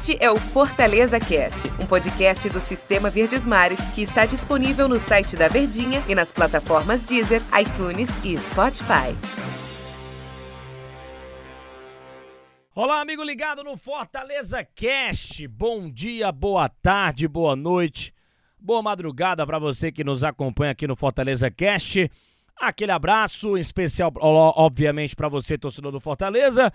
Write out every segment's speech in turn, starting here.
Este é o Fortaleza Cast, um podcast do Sistema Verdes Mares que está disponível no site da Verdinha e nas plataformas Deezer, iTunes e Spotify. Olá, amigo ligado no Fortaleza Cast. Bom dia, boa tarde, boa noite, boa madrugada para você que nos acompanha aqui no Fortaleza Cast. Aquele abraço especial, obviamente, para você, torcedor do Fortaleza.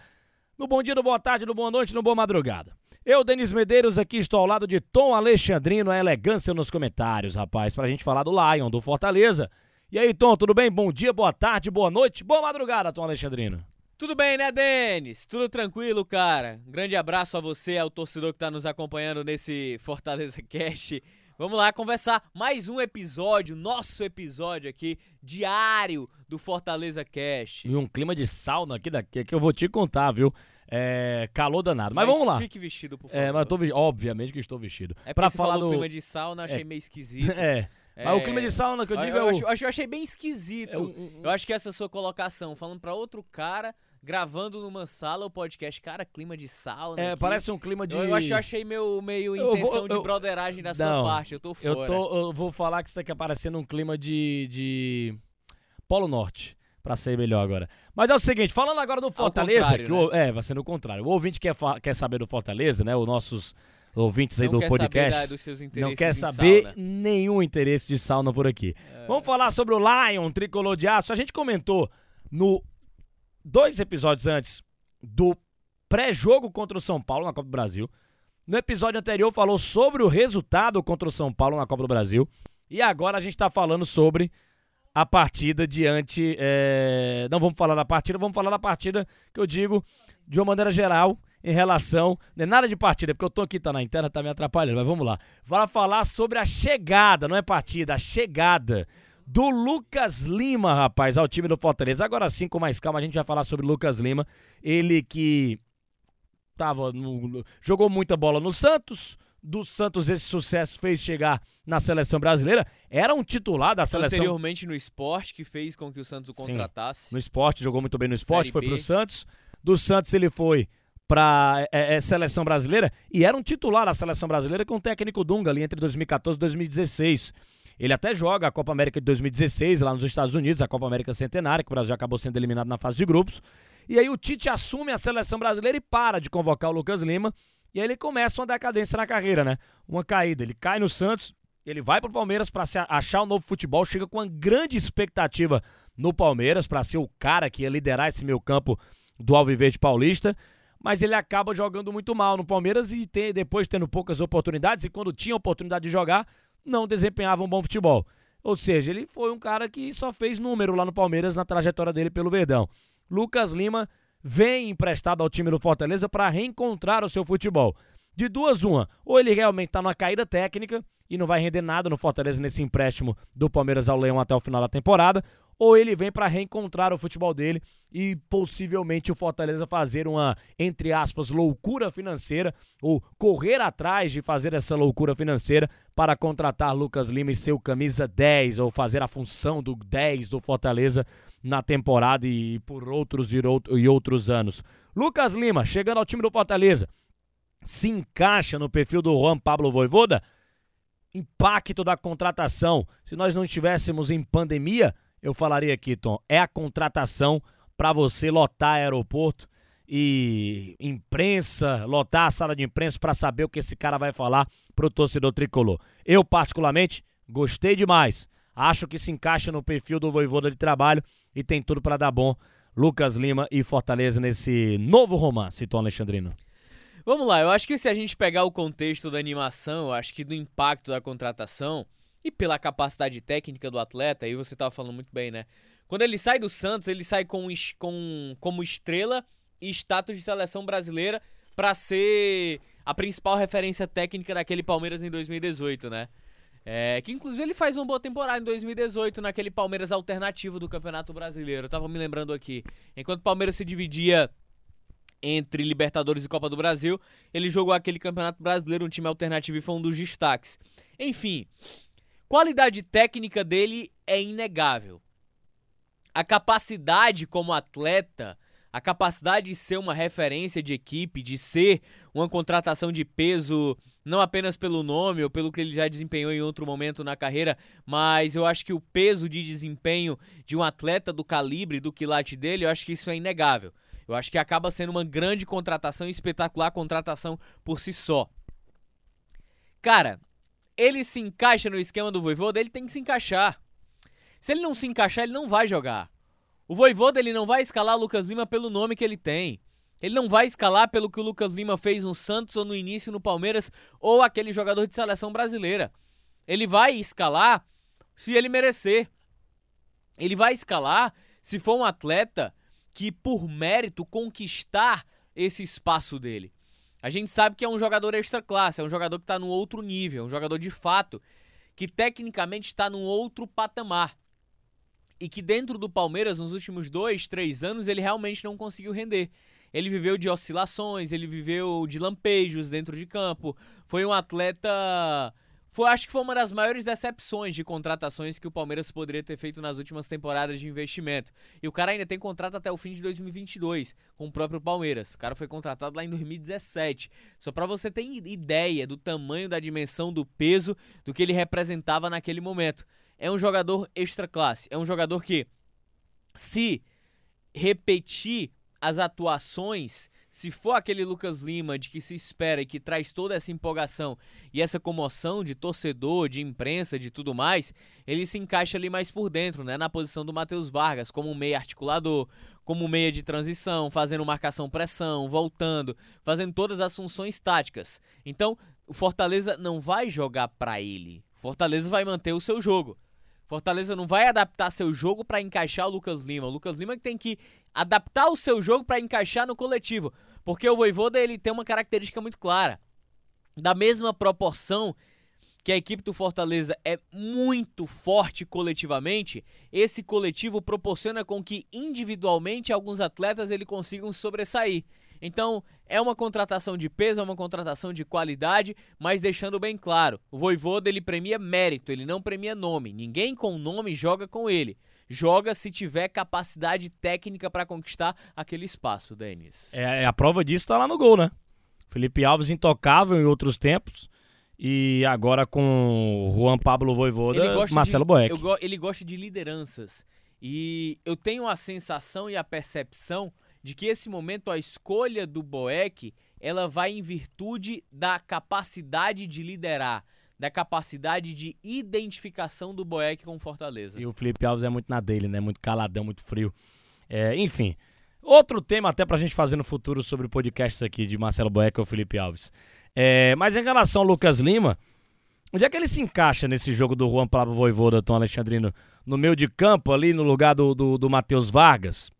No bom dia, no boa tarde, no boa noite, no boa madrugada. Eu, Denis Medeiros, aqui estou ao lado de Tom Alexandrino, a elegância nos comentários, rapaz, pra gente falar do Lion, do Fortaleza. E aí, Tom, tudo bem? Bom dia, boa tarde, boa noite, boa madrugada, Tom Alexandrino. Tudo bem, né, Denis? Tudo tranquilo, cara. Um grande abraço a você, ao torcedor que tá nos acompanhando nesse Fortaleza Cast. Vamos lá conversar mais um episódio, nosso episódio aqui, diário do Fortaleza Cast. E um clima de sauna aqui daqui que eu vou te contar, viu? É, calor danado. Mas, mas, vamos lá. Fique vestido, por favor. É, mas eu tô obviamente que estou vestido. É pra falar do clima de sauna, achei é. meio esquisito. É. Mas é... o clima de sauna que eu digo eu, é o... eu, eu achei bem esquisito. É um, um... Eu acho que essa sua colocação, falando para outro cara, gravando numa sala o podcast, cara, clima de sauna. É, aqui. parece um clima de. Eu, eu, eu achei meio, meio intenção vou, de broderagem da sua parte. Eu tô fora. Eu, tô, eu vou falar que isso aqui aparecendo um clima de, de Polo Norte para ser melhor agora. Mas é o seguinte, falando agora do Fortaleza, que o, né? é, vai ser no contrário. O ouvinte quer, quer saber do Fortaleza, né? Os nossos ouvintes aí não do podcast. não quer saber nenhum interesse de sauna por aqui. É. Vamos falar sobre o Lion, tricolor de aço. A gente comentou no dois episódios antes do pré-jogo contra o São Paulo na Copa do Brasil. No episódio anterior falou sobre o resultado contra o São Paulo na Copa do Brasil. E agora a gente está falando sobre a partida diante. É... Não vamos falar da partida, vamos falar da partida que eu digo de uma maneira geral em relação. Não é nada de partida, porque eu tô aqui, tá na interna, tá me atrapalhando, mas vamos lá. Para falar sobre a chegada, não é partida, a chegada do Lucas Lima, rapaz, ao time do Fortaleza. Agora sim, com mais calma, a gente vai falar sobre Lucas Lima. Ele que tava no, jogou muita bola no Santos, do Santos esse sucesso fez chegar na seleção brasileira. Era um titular da seleção. Anteriormente no esporte, que fez com que o Santos o contratasse. Sim, no esporte, jogou muito bem no esporte, Série foi pro Santos. Do Santos ele foi para é, é, seleção brasileira e era um titular da seleção brasileira com o técnico Dunga ali entre 2014 e 2016. Ele até joga a Copa América de 2016 lá nos Estados Unidos, a Copa América Centenária, que o Brasil acabou sendo eliminado na fase de grupos. E aí o Tite assume a seleção brasileira e para de convocar o Lucas Lima e aí ele começa uma decadência na carreira, né? Uma caída. Ele cai no Santos, ele vai pro Palmeiras para achar um novo futebol, chega com uma grande expectativa no Palmeiras para ser o cara que ia liderar esse meio campo do Alviverde Paulista, mas ele acaba jogando muito mal no Palmeiras e tem, depois tendo poucas oportunidades e quando tinha oportunidade de jogar, não desempenhava um bom futebol. Ou seja, ele foi um cara que só fez número lá no Palmeiras na trajetória dele pelo Verdão. Lucas Lima vem emprestado ao time do Fortaleza para reencontrar o seu futebol. De duas, uma, ou ele realmente está numa caída técnica e não vai render nada no Fortaleza nesse empréstimo do Palmeiras ao Leão até o final da temporada, ou ele vem para reencontrar o futebol dele e possivelmente o Fortaleza fazer uma, entre aspas, loucura financeira, ou correr atrás de fazer essa loucura financeira para contratar Lucas Lima e seu camisa 10, ou fazer a função do 10 do Fortaleza na temporada e por outros e outros anos. Lucas Lima, chegando ao time do Fortaleza, se encaixa no perfil do Juan Pablo Voivoda? Impacto da contratação. Se nós não estivéssemos em pandemia, eu falaria aqui, Tom, é a contratação para você lotar aeroporto e imprensa, lotar a sala de imprensa para saber o que esse cara vai falar pro torcedor tricolor. Eu, particularmente, gostei demais. Acho que se encaixa no perfil do Voivoda de trabalho e tem tudo para dar bom. Lucas Lima e Fortaleza nesse novo romance, Tom Alexandrino. Vamos lá, eu acho que se a gente pegar o contexto da animação, eu acho que do impacto da contratação e pela capacidade técnica do atleta, aí você estava falando muito bem, né? Quando ele sai do Santos, ele sai com, com como estrela e status de seleção brasileira para ser a principal referência técnica daquele Palmeiras em 2018, né? É, que inclusive ele faz uma boa temporada em 2018 naquele Palmeiras alternativo do Campeonato Brasileiro. Eu tava me lembrando aqui. Enquanto o Palmeiras se dividia entre Libertadores e Copa do Brasil, ele jogou aquele Campeonato Brasileiro, um time alternativo e foi um dos destaques. Enfim, qualidade técnica dele é inegável. A capacidade como atleta, a capacidade de ser uma referência de equipe, de ser uma contratação de peso, não apenas pelo nome ou pelo que ele já desempenhou em outro momento na carreira, mas eu acho que o peso de desempenho de um atleta do calibre, do quilate dele, eu acho que isso é inegável. Eu acho que acaba sendo uma grande contratação, espetacular contratação por si só. Cara, ele se encaixa no esquema do Voivoda, ele tem que se encaixar. Se ele não se encaixar, ele não vai jogar. O Voivoda ele não vai escalar Lucas Lima pelo nome que ele tem. Ele não vai escalar pelo que o Lucas Lima fez no Santos ou no início no Palmeiras ou aquele jogador de seleção brasileira. Ele vai escalar se ele merecer. Ele vai escalar se for um atleta que, por mérito, conquistar esse espaço dele. A gente sabe que é um jogador extra classe, é um jogador que está no outro nível, é um jogador de fato que tecnicamente está num outro patamar. E que dentro do Palmeiras, nos últimos dois, três anos, ele realmente não conseguiu render. Ele viveu de oscilações, ele viveu de lampejos dentro de campo. Foi um atleta. Foi, acho que foi uma das maiores decepções de contratações que o Palmeiras poderia ter feito nas últimas temporadas de investimento. E o cara ainda tem contrato até o fim de 2022 com o próprio Palmeiras. O cara foi contratado lá em 2017. Só para você ter ideia do tamanho, da dimensão, do peso do que ele representava naquele momento. É um jogador extra classe. É um jogador que, se repetir as atuações, se for aquele Lucas Lima de que se espera e que traz toda essa empolgação e essa comoção de torcedor, de imprensa, de tudo mais, ele se encaixa ali mais por dentro, né, na posição do Matheus Vargas, como um meia articulador, como meia de transição, fazendo marcação-pressão, voltando, fazendo todas as funções táticas. Então, o Fortaleza não vai jogar para ele. Fortaleza vai manter o seu jogo. Fortaleza não vai adaptar seu jogo para encaixar o Lucas Lima. O Lucas Lima que tem que adaptar o seu jogo para encaixar no coletivo, porque o Voivoda ele tem uma característica muito clara. Da mesma proporção que a equipe do Fortaleza é muito forte coletivamente, esse coletivo proporciona com que individualmente alguns atletas ele consigam sobressair. Então, é uma contratação de peso, é uma contratação de qualidade, mas deixando bem claro, o Voivoda ele premia mérito, ele não premia nome. Ninguém com nome joga com ele. Joga se tiver capacidade técnica para conquistar aquele espaço, Denis. É, é, a prova disso tá lá no gol, né? Felipe Alves intocável em outros tempos. E agora com Juan Pablo Voivoda, Marcelo Boeck. ele gosta de lideranças. E eu tenho a sensação e a percepção de que esse momento a escolha do Boeck ela vai em virtude da capacidade de liderar, da capacidade de identificação do Boeck com Fortaleza. E o Felipe Alves é muito na dele, né? Muito caladão, muito frio. É, enfim, outro tema até pra gente fazer no futuro sobre podcasts aqui de Marcelo Boeck ou Felipe Alves. É, mas em relação ao Lucas Lima, onde é que ele se encaixa nesse jogo do Juan Pablo Voivoda, Tom Alexandrino? No meio de campo, ali no lugar do, do, do Matheus Vargas?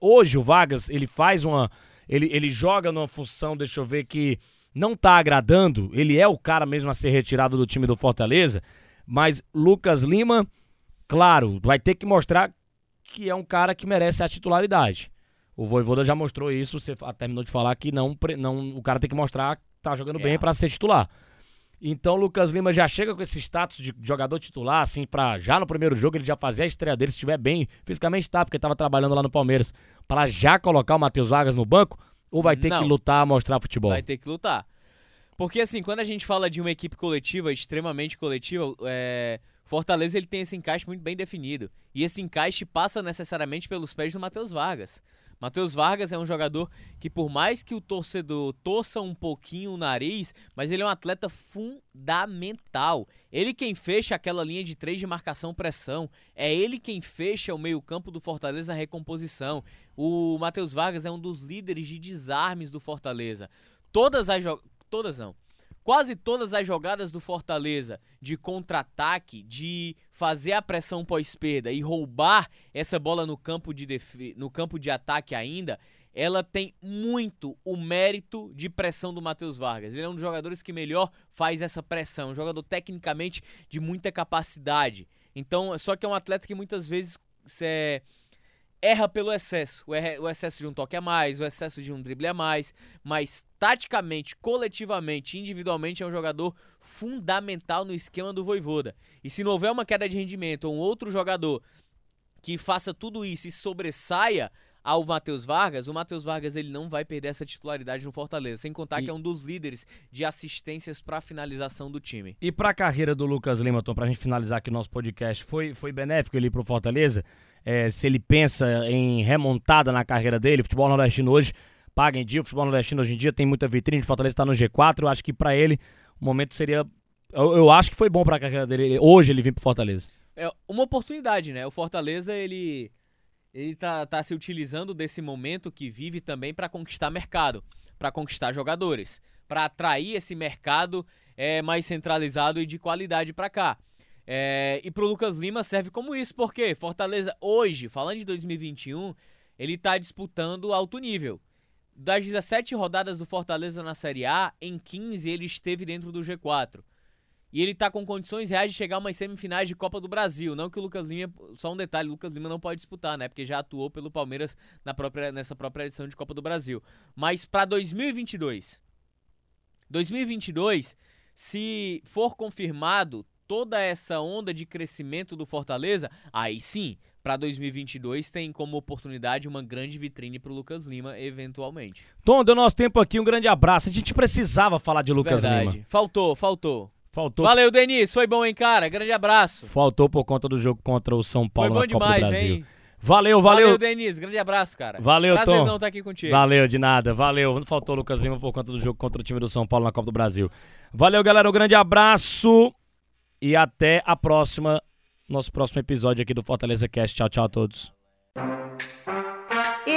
Hoje o Vargas, ele faz uma. Ele, ele joga numa função, deixa eu ver, que não tá agradando. Ele é o cara mesmo a ser retirado do time do Fortaleza. Mas Lucas Lima, claro, vai ter que mostrar que é um cara que merece a titularidade. O Voivoda já mostrou isso, você terminou de falar que não, não o cara tem que mostrar que tá jogando é. bem para ser titular. Então o Lucas Lima já chega com esse status de jogador titular, assim, pra já no primeiro jogo ele já fazer a estreia dele, se estiver bem, fisicamente tá, porque estava trabalhando lá no Palmeiras, para já colocar o Matheus Vargas no banco, ou vai ter Não, que lutar, mostrar futebol? Vai ter que lutar. Porque assim, quando a gente fala de uma equipe coletiva, extremamente coletiva, é... Fortaleza ele tem esse encaixe muito bem definido. E esse encaixe passa necessariamente pelos pés do Matheus Vargas. Matheus Vargas é um jogador que, por mais que o torcedor torça um pouquinho o nariz, mas ele é um atleta fundamental. Ele quem fecha aquela linha de três de marcação-pressão. É ele quem fecha o meio-campo do Fortaleza na recomposição. O Matheus Vargas é um dos líderes de desarmes do Fortaleza. Todas as todas não quase todas as jogadas do Fortaleza de contra-ataque, de fazer a pressão pós-perda e roubar essa bola no campo de, no campo de ataque ainda, ela tem muito o mérito de pressão do Matheus Vargas. Ele é um dos jogadores que melhor faz essa pressão, um jogador tecnicamente de muita capacidade. Então, só que é um atleta que muitas vezes erra pelo excesso. O excesso de um toque a mais, o excesso de um drible a mais. Mas taticamente, coletivamente, individualmente, é um jogador fundamental no esquema do Voivoda. E se não houver uma queda de rendimento ou um outro jogador que faça tudo isso e sobressaia ao Matheus Vargas, o Matheus Vargas ele não vai perder essa titularidade no Fortaleza, sem contar e... que é um dos líderes de assistências para finalização do time. E para a carreira do Lucas Lima, Tom, para a gente finalizar aqui o nosso podcast, foi, foi benéfico ele ir pro Fortaleza? É, se ele pensa em remontada na carreira dele, futebol nordestino hoje paga em dia, o futebol nordestino hoje em dia tem muita vitrine, o Fortaleza está no G4, eu acho que para ele o momento seria eu, eu, acho que foi bom para a carreira dele hoje ele vir pro Fortaleza. É uma oportunidade, né? O Fortaleza ele ele tá, tá se utilizando desse momento que vive também para conquistar mercado, para conquistar jogadores, para atrair esse mercado é, mais centralizado e de qualidade para cá. É, e pro Lucas Lima serve como isso, porque Fortaleza hoje, falando de 2021, ele está disputando alto nível. Das 17 rodadas do Fortaleza na Série A, em 15 ele esteve dentro do G4. E ele tá com condições reais de chegar a umas semifinais de Copa do Brasil. Não que o Lucas Lima. Só um detalhe: o Lucas Lima não pode disputar, né? Porque já atuou pelo Palmeiras na própria, nessa própria edição de Copa do Brasil. Mas para 2022. 2022, se for confirmado toda essa onda de crescimento do Fortaleza, aí sim, para 2022 tem como oportunidade uma grande vitrine para o Lucas Lima, eventualmente. Tom, deu nosso tempo aqui, um grande abraço. A gente precisava falar de Lucas Verdade. Lima. Faltou, faltou. Faltou. Valeu, Denis. Foi bom, hein, cara? Grande abraço. Faltou por conta do jogo contra o São Paulo Foi bom na Copa demais, do Brasil. hein? Valeu, valeu. Valeu, Denis. Grande abraço, cara. Valeu, Prazerzão Tom. estar aqui contigo. Valeu, de nada. Valeu. Não faltou o Lucas Lima por conta do jogo contra o time do São Paulo na Copa do Brasil. Valeu, galera. Um grande abraço e até a próxima. Nosso próximo episódio aqui do Fortaleza Cast. Tchau, tchau a todos.